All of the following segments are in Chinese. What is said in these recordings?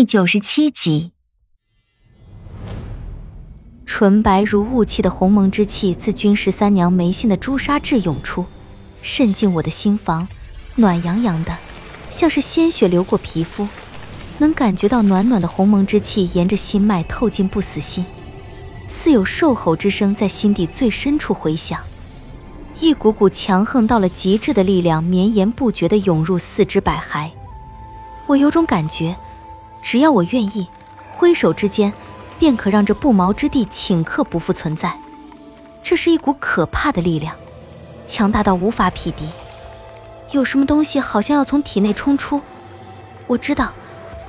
第九十七集，纯白如雾气的鸿蒙之气自君十三娘眉心的朱砂痣涌出，渗进我的心房，暖洋洋的，像是鲜血流过皮肤，能感觉到暖暖的鸿蒙之气沿着心脉透进不死心，似有兽吼之声在心底最深处回响，一股股强横到了极致的力量绵延不绝的涌入四肢百骸，我有种感觉。只要我愿意，挥手之间，便可让这不毛之地顷刻不复存在。这是一股可怕的力量，强大到无法匹敌。有什么东西好像要从体内冲出，我知道，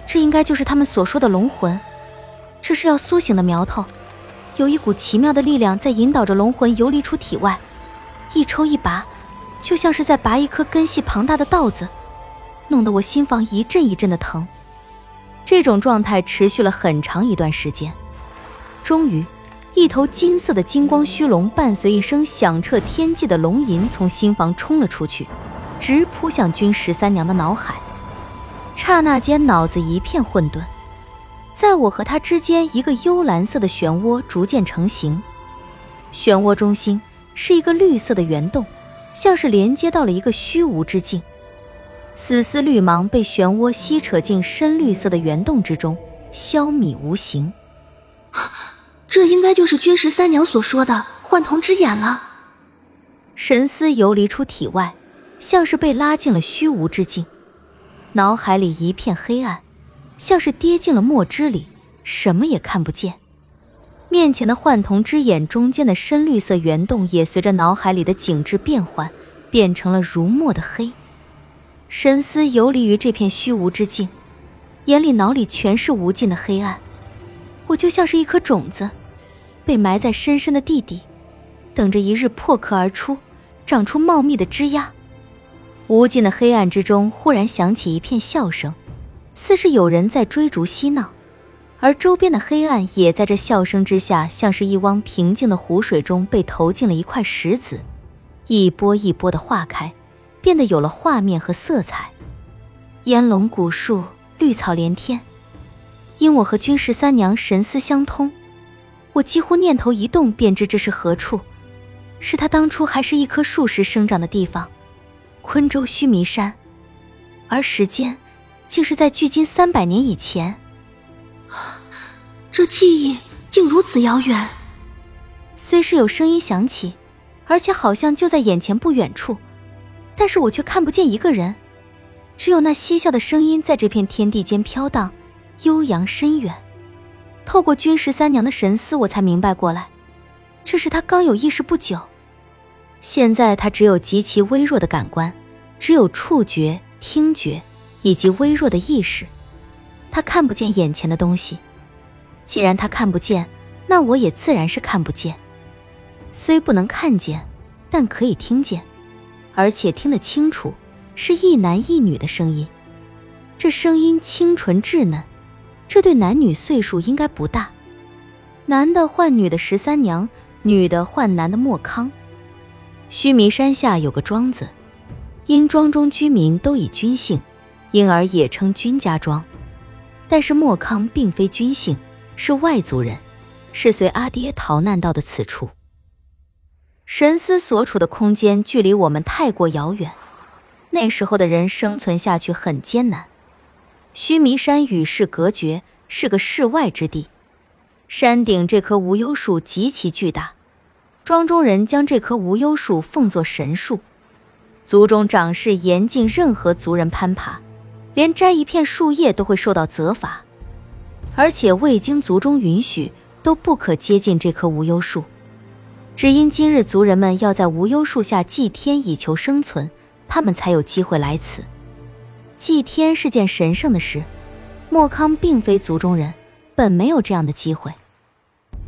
这应该就是他们所说的龙魂。这是要苏醒的苗头，有一股奇妙的力量在引导着龙魂游离出体外，一抽一拔，就像是在拔一颗根系庞大的稻子，弄得我心房一阵一阵的疼。这种状态持续了很长一段时间，终于，一头金色的金光虚龙伴随一声响彻天际的龙吟从心房冲了出去，直扑向君十三娘的脑海。刹那间，脑子一片混沌，在我和他之间，一个幽蓝色的漩涡逐渐成型，漩涡中心是一个绿色的圆洞，像是连接到了一个虚无之境。丝丝绿芒被漩涡吸扯进深绿色的圆洞之中，消弭无形。这应该就是君十三娘所说的幻瞳之眼了。神思游离出体外，像是被拉进了虚无之境，脑海里一片黑暗，像是跌进了墨汁里，什么也看不见。面前的幻瞳之眼中间的深绿色圆洞也随着脑海里的景致变换，变成了如墨的黑。神思游离于这片虚无之境，眼里脑里全是无尽的黑暗。我就像是一颗种子，被埋在深深的地底，等着一日破壳而出，长出茂密的枝桠。无尽的黑暗之中，忽然响起一片笑声，似是有人在追逐嬉闹，而周边的黑暗也在这笑声之下，像是一汪平静的湖水中被投进了一块石子，一波一波的化开。变得有了画面和色彩，烟笼古树，绿草连天。因我和君十三娘神思相通，我几乎念头一动便知这是何处，是他当初还是一棵树时生长的地方——昆州须弥山，而时间竟是在距今三百年以前。这记忆竟如此遥远。虽是有声音响起，而且好像就在眼前不远处。但是我却看不见一个人，只有那嬉笑的声音在这片天地间飘荡，悠扬深远。透过君十三娘的神思，我才明白过来，这是他刚有意识不久，现在他只有极其微弱的感官，只有触觉、听觉以及微弱的意识，他看不见眼前的东西。既然他看不见，那我也自然是看不见。虽不能看见，但可以听见。而且听得清楚，是一男一女的声音。这声音清纯稚嫩，这对男女岁数应该不大。男的唤女的十三娘，女的唤男的莫康。须弥山下有个庄子，因庄中居民都以君姓，因而也称君家庄。但是莫康并非君姓，是外族人，是随阿爹逃难到的此处。神思所处的空间距离我们太过遥远，那时候的人生存下去很艰难。须弥山与世隔绝，是个世外之地。山顶这棵无忧树极其巨大，庄中人将这棵无忧树奉作神树，族中长势严禁任何族人攀爬，连摘一片树叶都会受到责罚，而且未经族中允许，都不可接近这棵无忧树。只因今日族人们要在无忧树下祭天以求生存，他们才有机会来此。祭天是件神圣的事，莫康并非族中人，本没有这样的机会。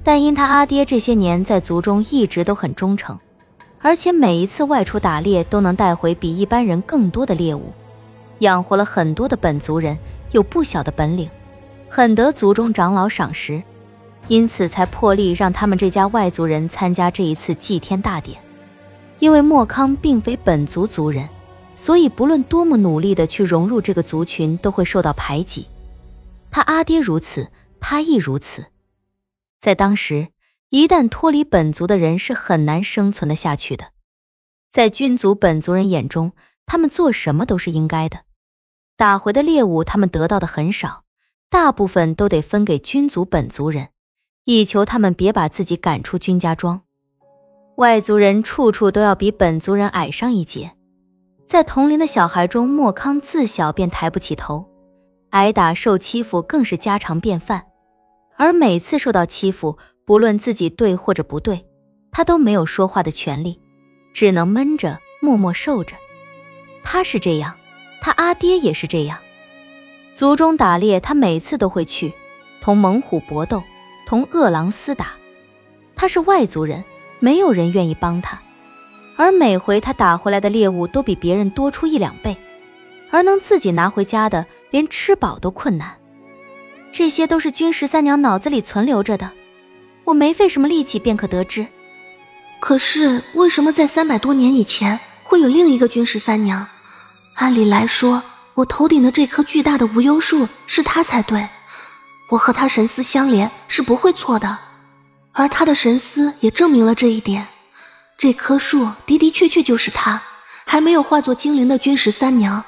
但因他阿爹这些年在族中一直都很忠诚，而且每一次外出打猎都能带回比一般人更多的猎物，养活了很多的本族人，有不小的本领，很得族中长老赏识。因此才破例让他们这家外族人参加这一次祭天大典。因为莫康并非本族族人，所以不论多么努力的去融入这个族群，都会受到排挤。他阿爹如此，他亦如此。在当时，一旦脱离本族的人是很难生存的下去的。在军族本族人眼中，他们做什么都是应该的。打回的猎物，他们得到的很少，大部分都得分给军族本族人，以求他们别把自己赶出君家庄。外族人处处都要比本族人矮上一截，在同龄的小孩中，莫康自小便抬不起头，挨打受欺负更是家常便饭。而每次受到欺负，不论自己对或者不对，他都没有说话的权利，只能闷着默默受着。他是这样，他阿爹也是这样。族中打猎，他每次都会去，同猛虎搏斗，同饿狼厮打。他是外族人。没有人愿意帮他，而每回他打回来的猎物都比别人多出一两倍，而能自己拿回家的，连吃饱都困难。这些都是君十三娘脑子里存留着的，我没费什么力气便可得知。可是为什么在三百多年以前会有另一个君十三娘？按理来说，我头顶的这棵巨大的无忧树是她才对，我和他神思相连，是不会错的。而他的神思也证明了这一点，这棵树的的确确就是他，还没有化作精灵的君十三娘。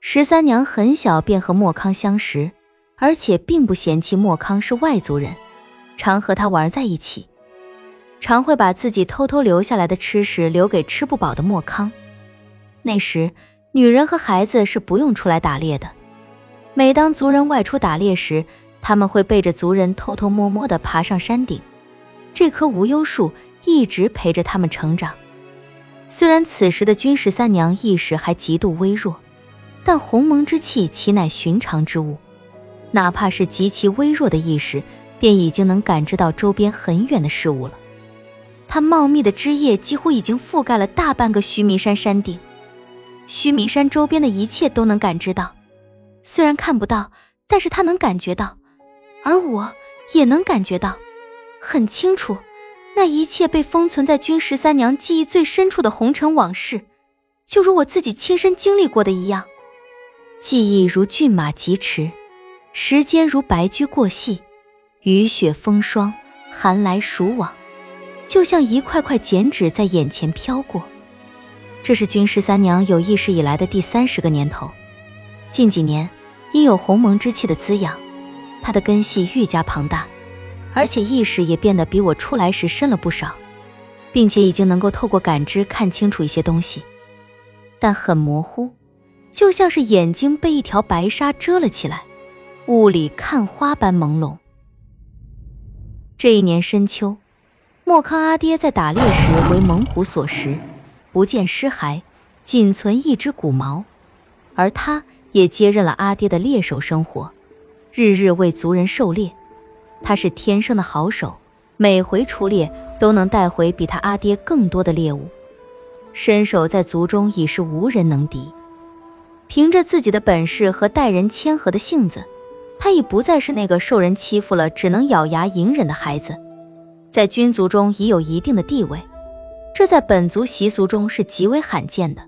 十三娘很小便和莫康相识，而且并不嫌弃莫康是外族人，常和他玩在一起，常会把自己偷偷留下来的吃食留给吃不饱的莫康。那时，女人和孩子是不用出来打猎的，每当族人外出打猎时。他们会背着族人偷偷摸摸地爬上山顶，这棵无忧树一直陪着他们成长。虽然此时的君十三娘意识还极度微弱，但鸿蒙之气岂乃寻常之物？哪怕是极其微弱的意识，便已经能感知到周边很远的事物了。它茂密的枝叶几乎已经覆盖了大半个须弥山山顶，须弥山周边的一切都能感知到。虽然看不到，但是他能感觉到。而我也能感觉到，很清楚，那一切被封存在君十三娘记忆最深处的红尘往事，就如我自己亲身经历过的一样。记忆如骏马疾驰，时间如白驹过隙，雨雪风霜，寒来暑往，就像一块块剪纸在眼前飘过。这是君十三娘有意识以来的第三十个年头，近几年因有鸿蒙之气的滋养。他的根系愈加庞大，而且意识也变得比我出来时深了不少，并且已经能够透过感知看清楚一些东西，但很模糊，就像是眼睛被一条白纱遮了起来，雾里看花般朦胧。这一年深秋，莫康阿爹在打猎时为猛虎所食，不见尸骸，仅存一只骨毛，而他也接任了阿爹的猎手生活。日日为族人狩猎，他是天生的好手，每回出猎都能带回比他阿爹更多的猎物，身手在族中已是无人能敌。凭着自己的本事和待人谦和的性子，他已不再是那个受人欺负了只能咬牙隐忍的孩子，在军族中已有一定的地位，这在本族习俗中是极为罕见的。